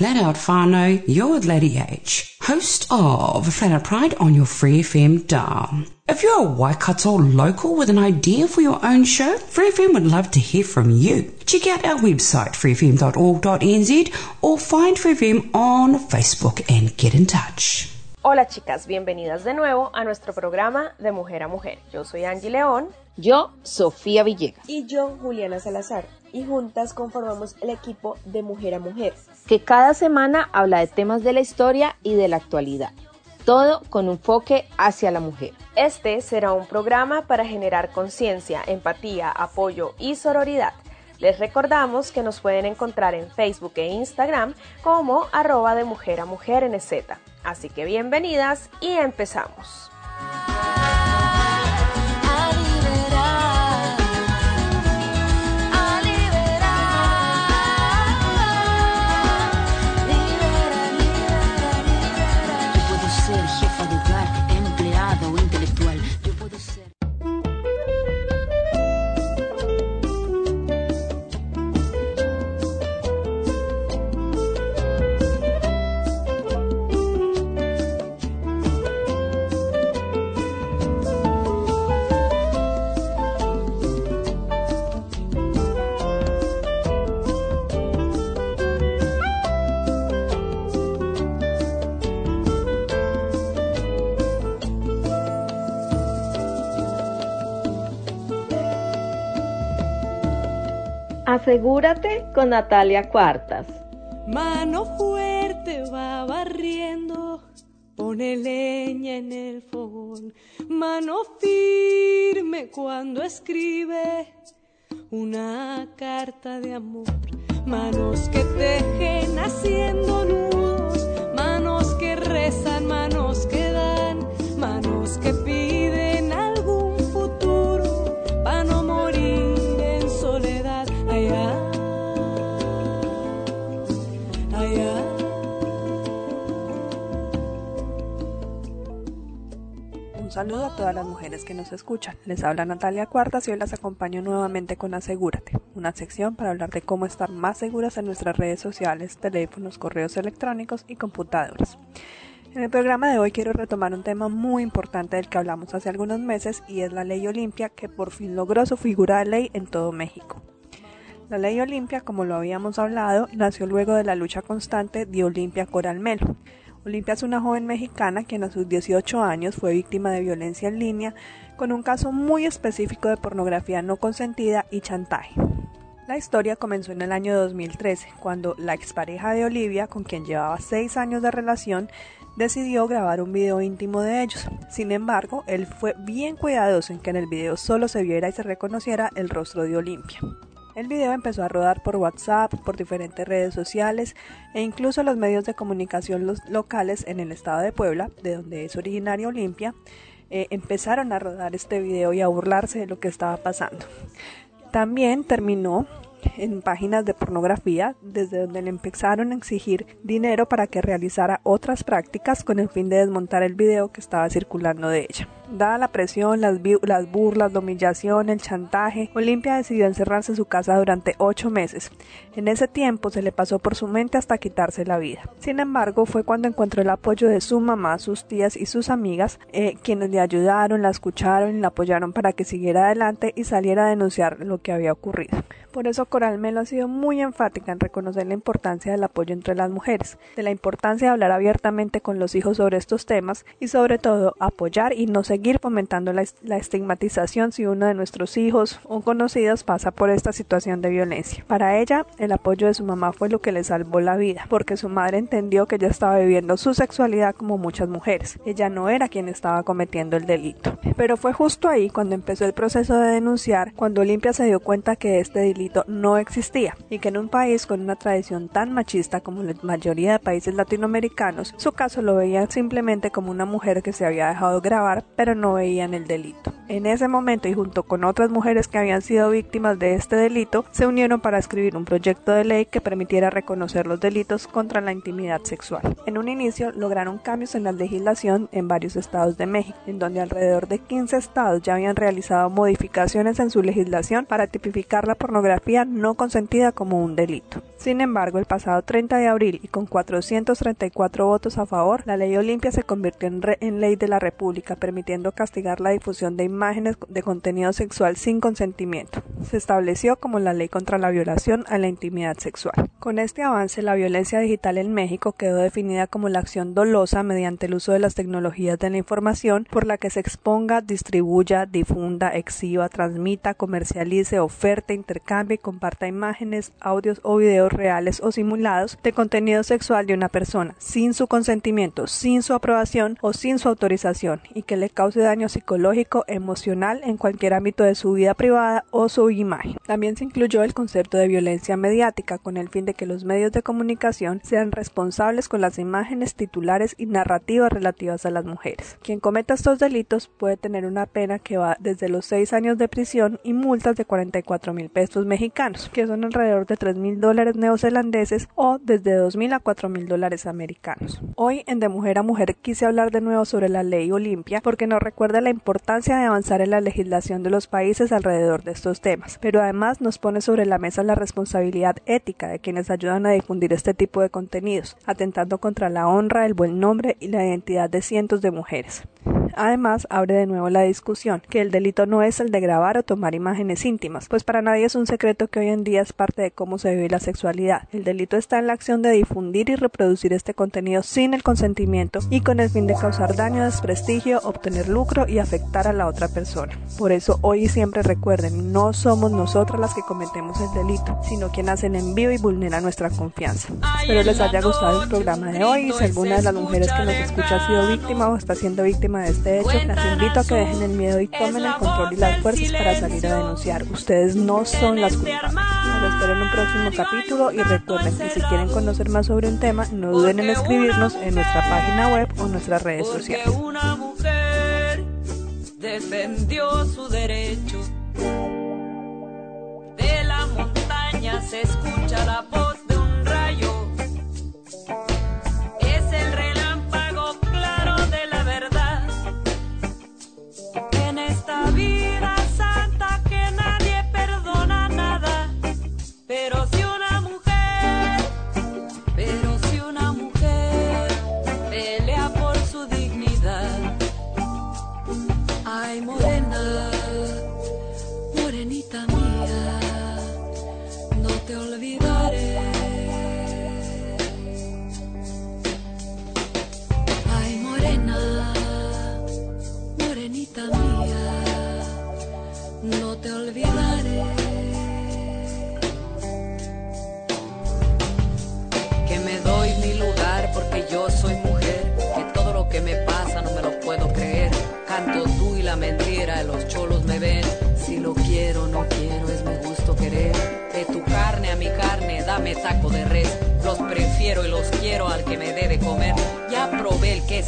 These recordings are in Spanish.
Flat Out Whānau, you're with Lady H, host of Flat Out Pride on your Free FM dial. If you're a Waikato local with an idea for your own show, Free FM would love to hear from you. Check out our website, freefm.org.nz, or find Free FM on Facebook and get in touch. Hola chicas, bienvenidas de nuevo a nuestro programa de Mujer a Mujer. Yo soy Angie León. Yo, Sofía Villegas. Y yo, Juliana Salazar. Y juntas conformamos el equipo de Mujer a Mujer. Que cada semana habla de temas de la historia y de la actualidad. Todo con un enfoque hacia la mujer. Este será un programa para generar conciencia, empatía, apoyo y sororidad. Les recordamos que nos pueden encontrar en Facebook e Instagram como arroba de mujer a mujer NZ. Así que bienvenidas y empezamos. Asegúrate con Natalia Cuartas. Mano fuerte va barriendo, pone leña en el fogón. Mano firme cuando escribe una carta de amor. Manos que tejen haciendo nudos, manos que rezan, manos que saludo a todas las mujeres que nos escuchan. Les habla Natalia Cuartas y hoy las acompaño nuevamente con Asegúrate, una sección para hablar de cómo estar más seguras en nuestras redes sociales, teléfonos, correos electrónicos y computadoras. En el programa de hoy quiero retomar un tema muy importante del que hablamos hace algunos meses y es la ley Olimpia que por fin logró su figura de ley en todo México. La ley Olimpia, como lo habíamos hablado, nació luego de la lucha constante de Olimpia Coralmelo. Olimpia es una joven mexicana quien a sus 18 años fue víctima de violencia en línea con un caso muy específico de pornografía no consentida y chantaje. La historia comenzó en el año 2013, cuando la expareja de Olivia, con quien llevaba 6 años de relación, decidió grabar un video íntimo de ellos. Sin embargo, él fue bien cuidadoso en que en el video solo se viera y se reconociera el rostro de Olimpia. El video empezó a rodar por WhatsApp, por diferentes redes sociales e incluso los medios de comunicación locales en el estado de Puebla, de donde es originaria Olimpia, eh, empezaron a rodar este video y a burlarse de lo que estaba pasando. También terminó en páginas de pornografía, desde donde le empezaron a exigir dinero para que realizara otras prácticas con el fin de desmontar el video que estaba circulando de ella. Dada la presión, las, burlas, la humillación, el chantaje, Olimpia decidió encerrarse en su casa durante ocho meses. En ese tiempo se le pasó por su mente hasta quitarse la vida. Sin embargo, fue cuando encontró el apoyo de su mamá, sus tías y sus amigas, eh, quienes le ayudaron, la escucharon y la apoyaron para que siguiera adelante y saliera a denunciar lo que había ocurrido. Por eso Coral Melo ha sido muy enfática en reconocer la importancia del apoyo entre las mujeres, de la importancia de hablar abiertamente con los hijos sobre estos temas y sobre todo apoyar y no seguir fomentando la, la estigmatización si uno de nuestros hijos o conocidos pasa por esta situación de violencia. Para ella, el apoyo de su mamá fue lo que le salvó la vida, porque su madre entendió que ella estaba viviendo su sexualidad como muchas mujeres. Ella no era quien estaba cometiendo el delito. Pero fue justo ahí cuando empezó el proceso de denunciar, cuando Olimpia se dio cuenta que este delito no existía y que en un país con una tradición tan machista como la mayoría de países latinoamericanos, su caso lo veían simplemente como una mujer que se había dejado grabar, pero no veían el delito. En ese momento y junto con otras mujeres que habían sido víctimas de este delito, se unieron para escribir un proyecto de ley que permitiera reconocer los delitos contra la intimidad sexual. En un inicio lograron cambios en la legislación en varios estados de México, en donde alrededor de 15 estados ya habían realizado modificaciones en su legislación para tipificar la pornografía no consentida como un delito. Sin embargo, el pasado 30 de abril y con 434 votos a favor, la ley Olimpia se convirtió en, ley de la República, permitiendo castigar la difusión de imágenes de contenido sexual sin consentimiento. Se estableció como la ley contra la violación a la intimidad sexual. Con este avance, la violencia digital en México quedó definida como la acción dolosa mediante el uso de las tecnologías de la información por la que se exponga, distribuya, difunda, exhiba, transmita, comercialice, oferte, intercambie y comparta imágenes, audios o videos reales o simulados de contenido sexual de una persona sin su consentimiento, sin su aprobación o sin su autorización y que le cause daño psicológico, emocional en cualquier ámbito de su vida privada o su imagen. También se incluyó el concepto de violencia mediática con el fin de que los medios de comunicación sean responsables con las imágenes titulares y narrativas relativas a las mujeres. Quien cometa estos delitos puede tener una pena que va desde los 6 años de prisión y multas de 44 mil pesos mexicanos, que son alrededor de 3 mil dólares neozelandeses o desde 2 mil a 4 mil dólares americanos. Hoy en De Mujer a Mujer quise hablar de nuevo sobre la ley Olimpia porque nos recuerda la importancia de avanzar en la legislación de los países alrededor de estos temas, pero además nos pone sobre la mesa la responsabilidad ética de quienes ayudan a difundir este tipo de contenidos, atentando contra la honra, el buen nombre y la identidad de cientos de mujeres. Además, abre de nuevo la discusión que el delito no es el de grabar o tomar imágenes íntimas, pues para nadie es un secreto que hoy en día es parte de cómo se vive la sexualidad. El delito está en la acción de difundir y reproducir este contenido sin el consentimiento y con el fin de causar daño, desprestigio, obtener lucro y afectar a la otra persona. Por eso hoy y siempre recuerden, no somos nosotras las que cometemos el delito, sino quien hacen envío y vulnera nuestra confianza. Espero les haya gustado el programa de hoy y si alguna de las mujeres que nos escucha ha sido víctima o está siendo víctima de este hecho, las invito a que dejen el miedo y tomen el control y las fuerzas para salir a denunciar. Ustedes no son las culpables. Los espero en un próximo capítulo y recuerden que si quieren conocer más sobre un tema, no duden en escribirnos en nuestra página web o nuestras redes sociales. Una mujer defendió su derecho. De la montaña se escucha la voz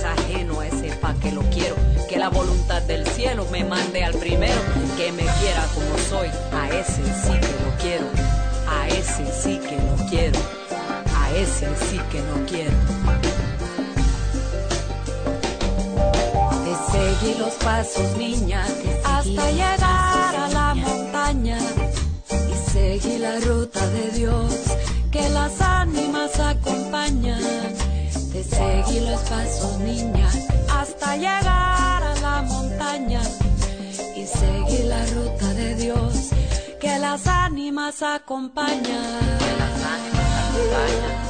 es ajeno a ese pa' que lo quiero. Que la voluntad del cielo me mande al primero. Que me quiera como soy, a ese sí que lo quiero. A ese sí que lo quiero. A ese sí que no quiero. Te seguí los pasos, niña, hasta llegar a la montaña. Y seguí la ruta de Dios que las ánimas acompañan. Seguí los pasos, niña, hasta llegar a la montaña. Y seguí la ruta de Dios que las ánimas acompañan. Que las ánimas acompañan,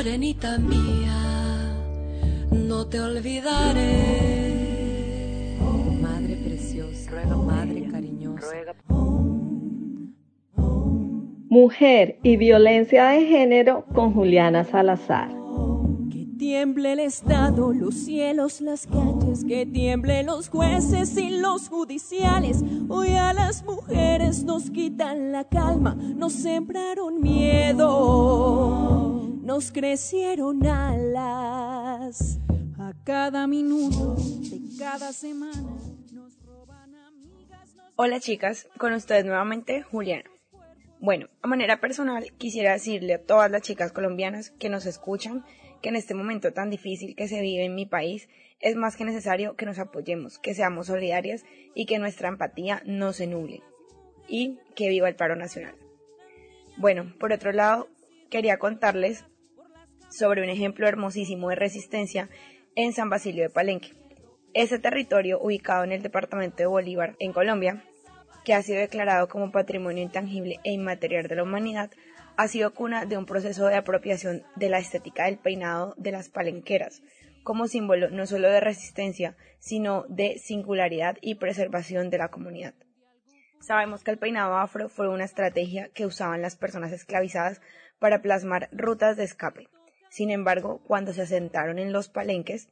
morenita mía, no te olvidaré. Madre preciosa, ruega, madre cariñosa. Mujer y violencia de género con Juliana Salazar. Que tiemble el Estado, los cielos, las calles, que tiemble los jueces y los judiciales. Hoy a las mujeres nos quitan la calma, nos sembraron miedo, nos crecieron alas. A cada minuto de cada semana nos roban amigas. Hola chicas, con ustedes nuevamente Juliana. Bueno, a manera personal quisiera decirle a todas las chicas colombianas que nos escuchan que en este momento tan difícil que se vive en mi país es más que necesario que nos apoyemos, que seamos solidarias y que nuestra empatía no se nuble. Y que viva el paro nacional. Bueno, por otro lado, quería contarles sobre un ejemplo hermosísimo de resistencia en San Basilio de Palenque. Este territorio, ubicado en el departamento de Bolívar, en Colombia, que ha sido declarado como patrimonio intangible e inmaterial de la humanidad, ha sido cuna de un proceso de apropiación de la estética del peinado de las palenqueras, como símbolo no solo de resistencia, sino de singularidad y preservación de la comunidad. Sabemos que el peinado afro fue una estrategia que usaban las personas esclavizadas para plasmar rutas de escape. Sin embargo, cuando se asentaron en los palenques,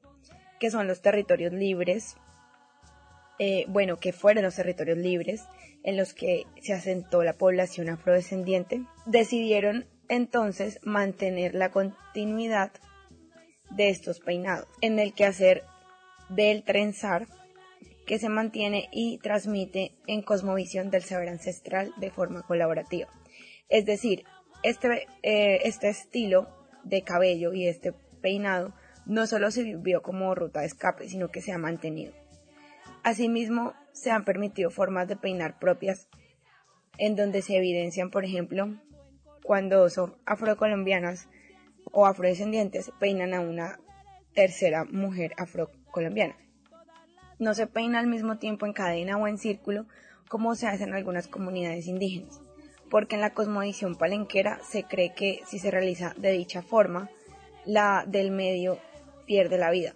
que son los territorios libres, eh, bueno, que fueron los territorios libres en los que se asentó la población afrodescendiente, decidieron entonces mantener la continuidad de estos peinados en el quehacer del trenzar que se mantiene y transmite en cosmovisión del saber ancestral de forma colaborativa. Es decir, este, eh, este estilo de cabello y este peinado no solo sirvió como ruta de escape, sino que se ha mantenido. Asimismo, se han permitido formas de peinar propias en donde se evidencian, por ejemplo, cuando son afrocolombianas o afrodescendientes peinan a una tercera mujer afrocolombiana. No se peina al mismo tiempo en cadena o en círculo como se hace en algunas comunidades indígenas, porque en la cosmovisión palenquera se cree que si se realiza de dicha forma, la del medio pierde la vida.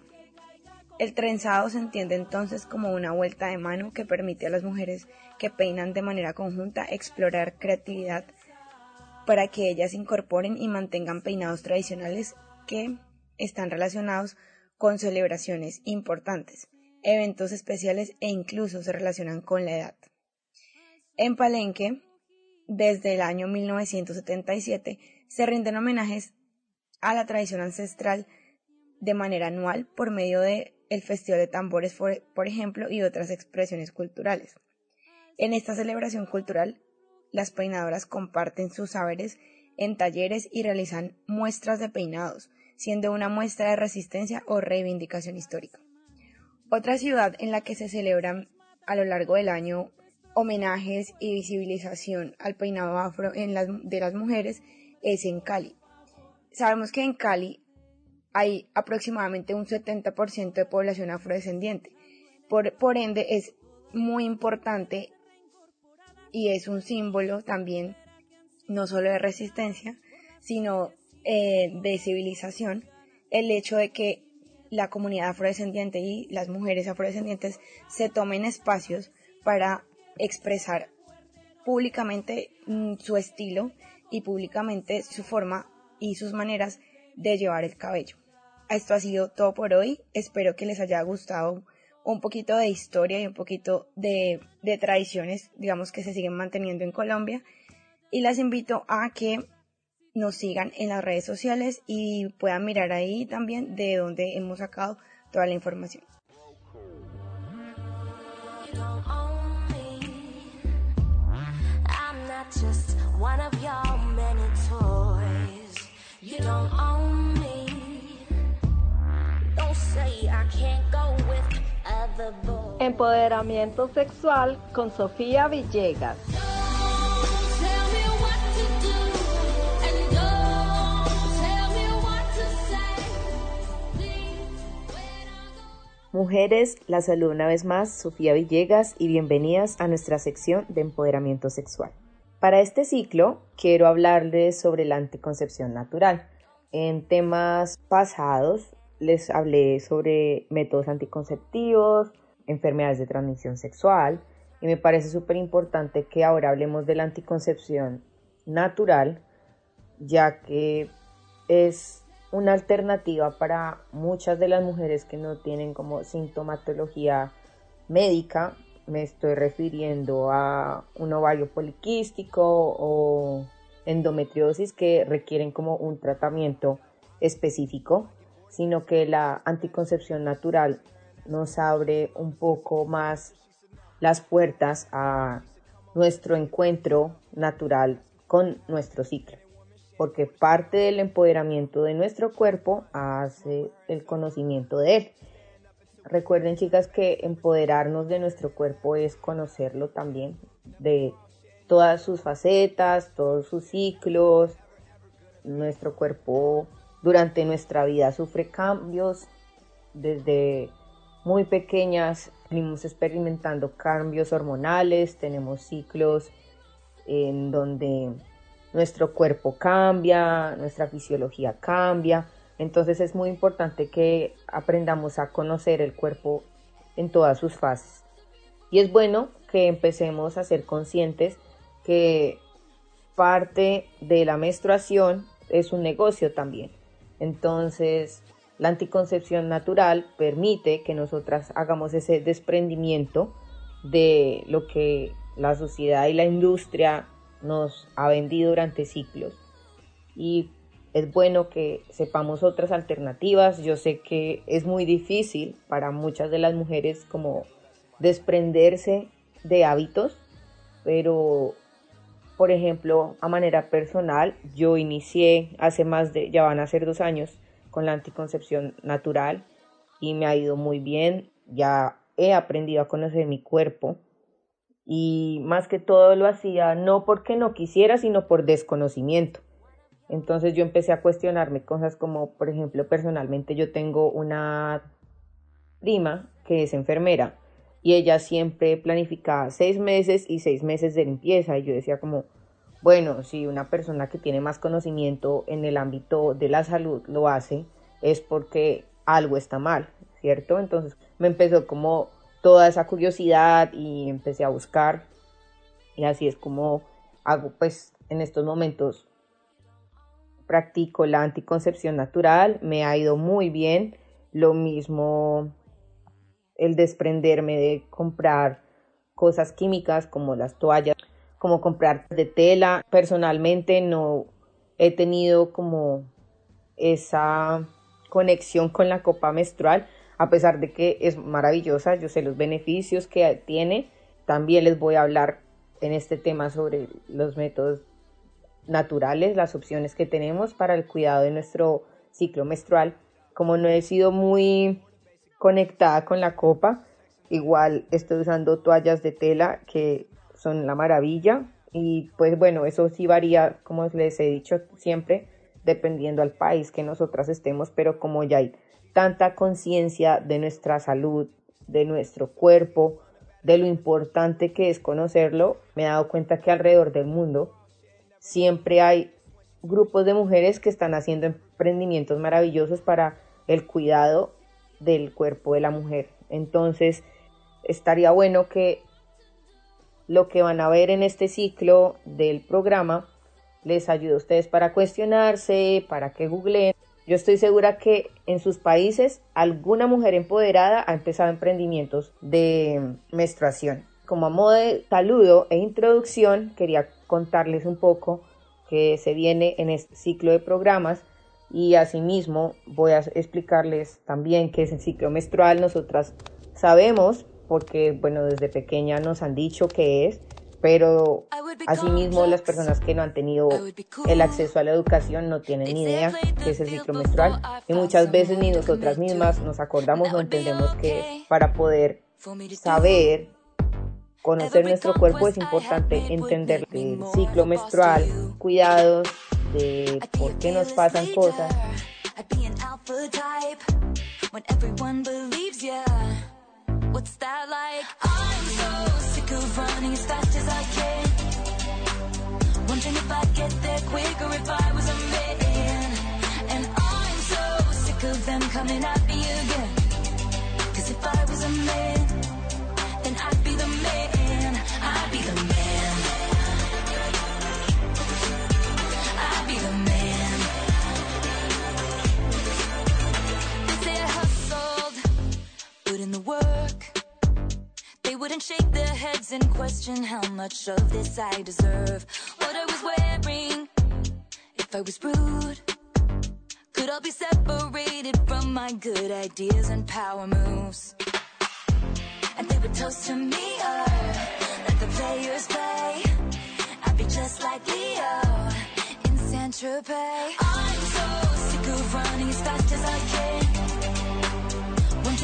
El trenzado se entiende entonces como una vuelta de mano que permite a las mujeres que peinan de manera conjunta explorar creatividad para que ellas incorporen y mantengan peinados tradicionales que están relacionados con celebraciones importantes, eventos especiales e incluso se relacionan con la edad. En Palenque, desde el año 1977, se rinden homenajes a la tradición ancestral de manera anual por medio de el Festival de Tambores, por, ejemplo, y otras expresiones culturales. En esta celebración cultural, las peinadoras comparten sus saberes en talleres y realizan muestras de peinados, siendo una muestra de resistencia o reivindicación histórica. Otra ciudad en la que se celebran a lo largo del año homenajes y visibilización al peinado afro en las, de las mujeres es en Cali. Sabemos que en Cali hay aproximadamente un 70% de población afrodescendiente. Por, por ende, es muy importante y es un símbolo también no solo de resistencia, sino eh, de civilización, el hecho de que la comunidad afrodescendiente y las mujeres afrodescendientes se tomen espacios para expresar públicamente mm, su estilo y públicamente su forma y sus maneras de llevar el cabello. Esto ha sido todo por hoy. Espero que les haya gustado un poquito de historia y un poquito de, de tradiciones, digamos, que se siguen manteniendo en Colombia. Y las invito a que nos sigan en las redes sociales y puedan mirar ahí también de donde hemos sacado toda la información. Just one of your many toys. You don't own me. Don't say I can't go with other boys. Empoderamiento sexual con Sofía Villegas. Mujeres, la saludo una vez más, Sofía Villegas, y bienvenidas a nuestra sección de empoderamiento sexual. Para este ciclo quiero hablarles sobre la anticoncepción natural. En temas pasados les hablé sobre métodos anticonceptivos, enfermedades de transmisión sexual y me parece súper importante que ahora hablemos de la anticoncepción natural, ya que es una alternativa para muchas de las mujeres que no tienen como sintomatología médica. Me estoy refiriendo a un ovario poliquístico o endometriosis que requieren como un tratamiento específico, sino que la anticoncepción natural nos abre un poco más las puertas a nuestro encuentro natural con nuestro ciclo, porque parte del empoderamiento de nuestro cuerpo hace el conocimiento de él. Recuerden chicas que empoderarnos de nuestro cuerpo es conocerlo también de todas sus facetas, todos sus ciclos. Nuestro cuerpo durante nuestra vida sufre cambios. Desde muy pequeñas venimos experimentando cambios hormonales, tenemos ciclos en donde nuestro cuerpo cambia, nuestra fisiología cambia. Entonces es muy importante que aprendamos a conocer el cuerpo en todas sus fases. Y es bueno que empecemos a ser conscientes que parte de la menstruación es un negocio también. Entonces, la anticoncepción natural permite que nosotras hagamos ese desprendimiento de lo que la sociedad y la industria nos ha vendido durante siglos. Y es bueno que sepamos otras alternativas. Yo sé que es muy difícil para muchas de las mujeres como desprenderse de hábitos, pero por ejemplo, a manera personal, yo inicié hace más de, ya van a ser dos años, con la anticoncepción natural y me ha ido muy bien. Ya he aprendido a conocer mi cuerpo y más que todo lo hacía no porque no quisiera, sino por desconocimiento. Entonces yo empecé a cuestionarme cosas como, por ejemplo, personalmente yo tengo una prima que es enfermera y ella siempre planificaba seis meses y seis meses de limpieza y yo decía como, bueno, si una persona que tiene más conocimiento en el ámbito de la salud lo hace, es porque algo está mal, ¿cierto? Entonces me empezó como toda esa curiosidad y empecé a buscar y así es como hago pues en estos momentos practico la anticoncepción natural, me ha ido muy bien, lo mismo el desprenderme de comprar cosas químicas como las toallas, como comprar de tela. Personalmente no he tenido como esa conexión con la copa menstrual, a pesar de que es maravillosa, yo sé los beneficios que tiene. También les voy a hablar en este tema sobre los métodos naturales, las opciones que tenemos para el cuidado de nuestro ciclo menstrual. Como no he sido muy conectada con la copa. Igual estoy usando toallas de tela que son la maravilla. Y pues bueno, eso sí varía, como les he dicho siempre, dependiendo al país que nosotras estemos, pero como ya hay tanta conciencia de nuestra salud, de nuestro cuerpo, de lo importante que es conocerlo, me he dado cuenta que alrededor del mundo siempre hay grupos de mujeres que están haciendo emprendimientos maravillosos para el cuidado del cuerpo de la mujer. Entonces, estaría bueno que lo que van a ver en este ciclo del programa les ayude a ustedes para cuestionarse, para que googleen. Yo estoy segura que en sus países alguna mujer empoderada ha empezado emprendimientos de menstruación. Como a modo de saludo e introducción, quería contarles un poco que se viene en este ciclo de programas y asimismo voy a explicarles también qué es el ciclo menstrual. Nosotras sabemos, porque bueno, desde pequeña nos han dicho qué es, pero asimismo las personas que no han tenido el acceso a la educación no tienen ni idea qué es el ciclo menstrual. y muchas veces ni nosotras mismas nos acordamos o entendemos que para poder saber conocer nuestro cuerpo es importante entender el ciclo menstrual, cuidados de por qué nos pasan cosas. What's that like? I'm so sick of running as fast as I can. Wondering if I'd get there quicker if I was a man. And coming at me again. Cause if I was a man, in the work. They wouldn't shake their heads and question how much of this I deserve. What I was wearing, if I was rude, could all be separated from my good ideas and power moves. And they would toast to me, or let the players play. I'd be just like Leo in Saint Tropez. I'm so sick of running as fast as I can.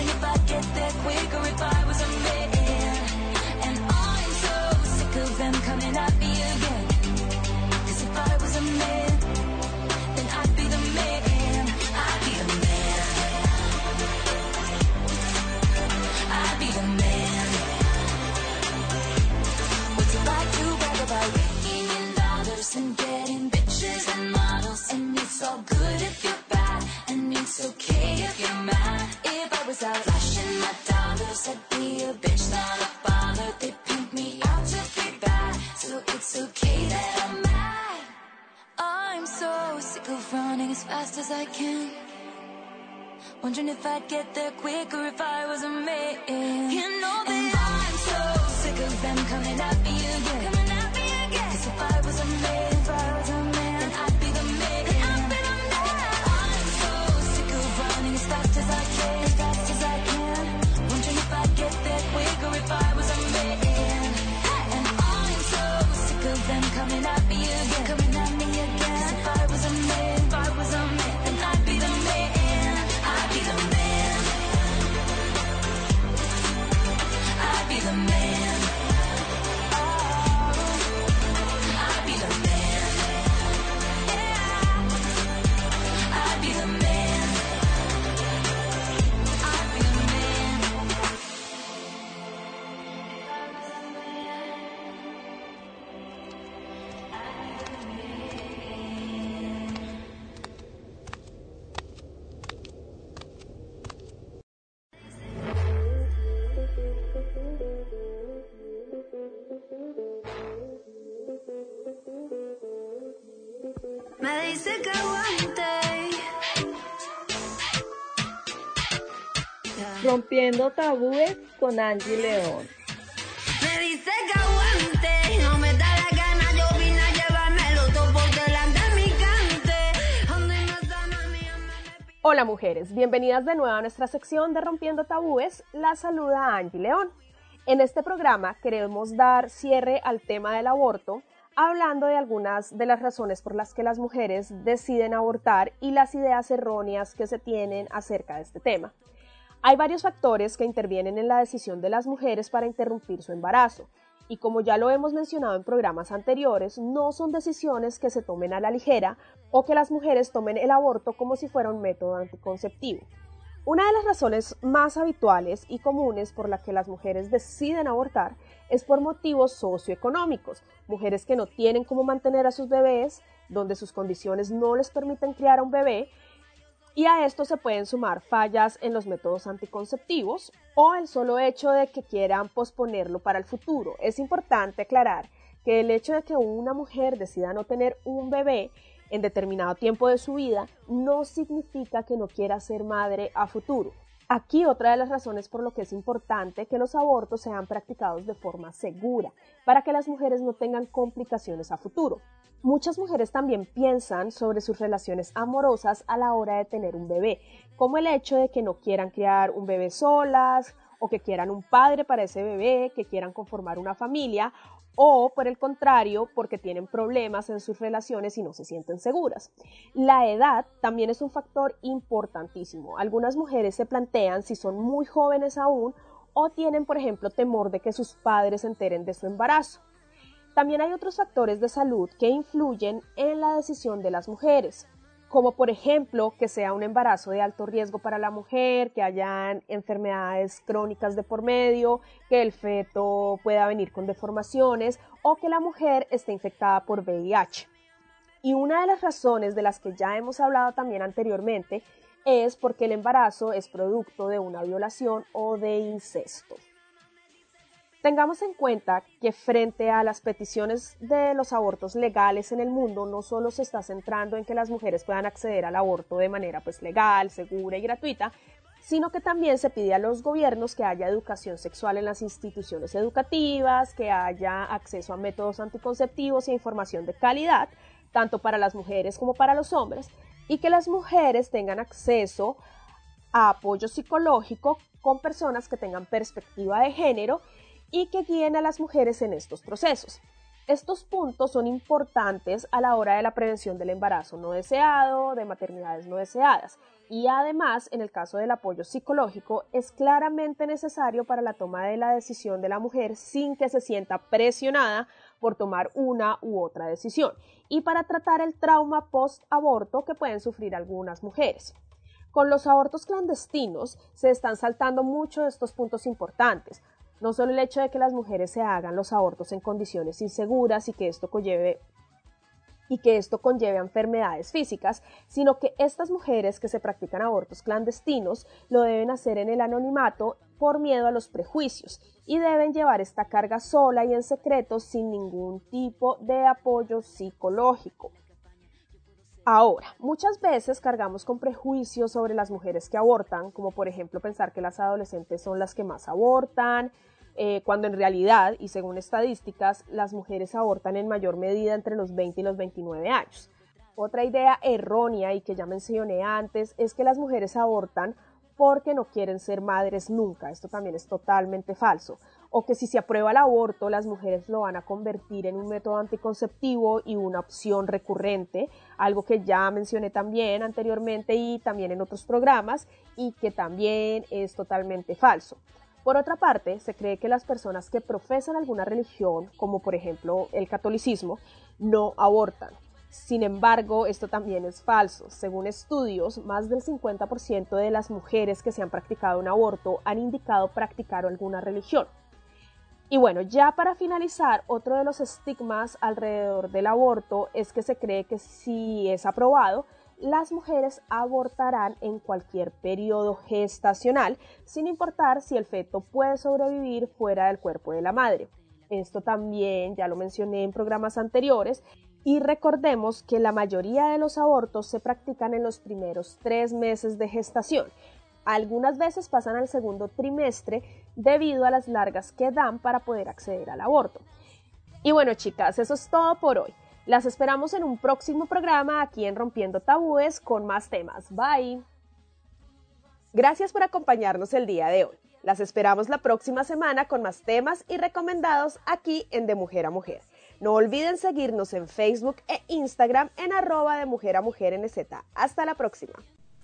If I'd get there quicker if I was a man. And I'm so sick of them coming at me if I was a man, then I'd be the man. I'd be the man. What's it like to brag about in dollars and getting bitches and models? And it's all good if you're bad, and it's okay if you're mad. My dollars, I'd be a bitch, not a bother. They pimp me out to be bad, so it's okay that I'm mad. I'm so sick of running as fast as I can. Wondering if I'd get there quicker if I was a man. You know that I'm so sick of them coming at me again. Rompiendo tabúes con Angie León. Me dice que aguante. No me da la gana, yo vine a llevármelo todo por delante de mi cante. Ando y no está mami, Hola mujeres, bienvenidas de nuevo a nuestra sección de Rompiendo Tabúes. La saluda Angie León. En este programa queremos dar cierre al tema del aborto, hablando de algunas de las razones por las que las mujeres deciden abortar y las ideas erróneas que se tienen acerca de este tema. Hay varios factores que intervienen en la decisión de las mujeres para interrumpir su embarazo, y como ya lo hemos mencionado en programas anteriores, no son decisiones que se tomen a la ligera o que las mujeres tomen el aborto como si fuera un método anticonceptivo. Una de las razones más habituales y comunes por las que las mujeres deciden abortar es por motivos socioeconómicos, mujeres que no tienen cómo mantener a sus bebés, donde sus condiciones no les permiten criar a un bebé, y a esto se pueden sumar fallas en los métodos anticonceptivos o el solo hecho de que quieran posponerlo para el futuro. Es importante aclarar que el hecho de que una mujer decida no tener un bebé en determinado tiempo de su vida no significa que no quiera ser madre a futuro. Aquí otra de las razones por lo que es importante que los abortos sean practicados de forma segura, para que las mujeres no tengan complicaciones a futuro. Muchas mujeres también piensan sobre sus relaciones amorosas a la hora de tener un bebé, como el hecho de que no quieran criar un bebé solas o que quieran un padre para ese bebé, que quieran conformar una familia o por el contrario, porque tienen problemas en sus relaciones y no se sienten seguras. La edad también es un factor importantísimo. Algunas mujeres se plantean si son muy jóvenes aún o tienen, por ejemplo, temor de que sus padres se enteren de su embarazo. También hay otros factores de salud que influyen en la decisión de las mujeres, como por ejemplo que sea un embarazo de alto riesgo para la mujer, que hayan enfermedades crónicas de por medio, que el feto pueda venir con deformaciones o que la mujer esté infectada por VIH. Y una de las razones de las que ya hemos hablado también anteriormente es porque el embarazo es producto de una violación o de incesto. Tengamos en cuenta que frente a las peticiones de los abortos legales en el mundo, no solo se está centrando en que las mujeres puedan acceder al aborto de manera pues legal, segura y gratuita, sino que también se pide a los gobiernos que haya educación sexual en las instituciones educativas, que haya acceso a métodos anticonceptivos e información de calidad, tanto para las mujeres como para los hombres, y que las mujeres tengan acceso a apoyo psicológico con personas que tengan perspectiva de género y que guíen a las mujeres en estos procesos. Estos puntos son importantes a la hora de la prevención del embarazo no deseado, de maternidades no deseadas, y además, en el caso del apoyo psicológico, es claramente necesario para la toma de la decisión de la mujer sin que se sienta presionada por tomar una u otra decisión, y para tratar el trauma post-aborto que pueden sufrir algunas mujeres. Con los abortos clandestinos se están saltando mucho de estos puntos importantes, no solo el hecho de que las mujeres se hagan los abortos en condiciones inseguras y que esto conlleve y que esto conlleve a enfermedades físicas, sino que estas mujeres que se practican abortos clandestinos lo deben hacer en el anonimato por miedo a los prejuicios y deben llevar esta carga sola y en secreto sin ningún tipo de apoyo psicológico. Ahora, muchas veces cargamos con prejuicios sobre las mujeres que abortan, como por ejemplo pensar que las adolescentes son las que más abortan, eh, cuando en realidad, y según estadísticas, las mujeres abortan en mayor medida entre los 20 y los 29 años. Otra idea errónea y que ya mencioné antes es que las mujeres abortan porque no quieren ser madres nunca. Esto también es totalmente falso. O que si se aprueba el aborto, las mujeres lo van a convertir en un método anticonceptivo y una opción recurrente, algo que ya mencioné también anteriormente y también en otros programas y que también es totalmente falso. Por otra parte, se cree que las personas que profesan alguna religión, como por ejemplo el catolicismo, no abortan. Sin embargo, esto también es falso. Según estudios, más del 50% de las mujeres que se han practicado un aborto han indicado practicar alguna religión. Y bueno, ya para finalizar, otro de los estigmas alrededor del aborto es que se cree que si es aprobado, las mujeres abortarán en cualquier periodo gestacional, sin importar si el feto puede sobrevivir fuera del cuerpo de la madre. Esto también ya lo mencioné en programas anteriores y recordemos que la mayoría de los abortos se practican en los primeros tres meses de gestación. Algunas veces pasan al segundo trimestre debido a las largas que dan para poder acceder al aborto. Y bueno chicas, eso es todo por hoy. Las esperamos en un próximo programa aquí en Rompiendo Tabúes con más temas. Bye. Gracias por acompañarnos el día de hoy. Las esperamos la próxima semana con más temas y recomendados aquí en De Mujer a Mujer. No olviden seguirnos en Facebook e Instagram en arroba de Mujer a Mujer NZ. Hasta la próxima.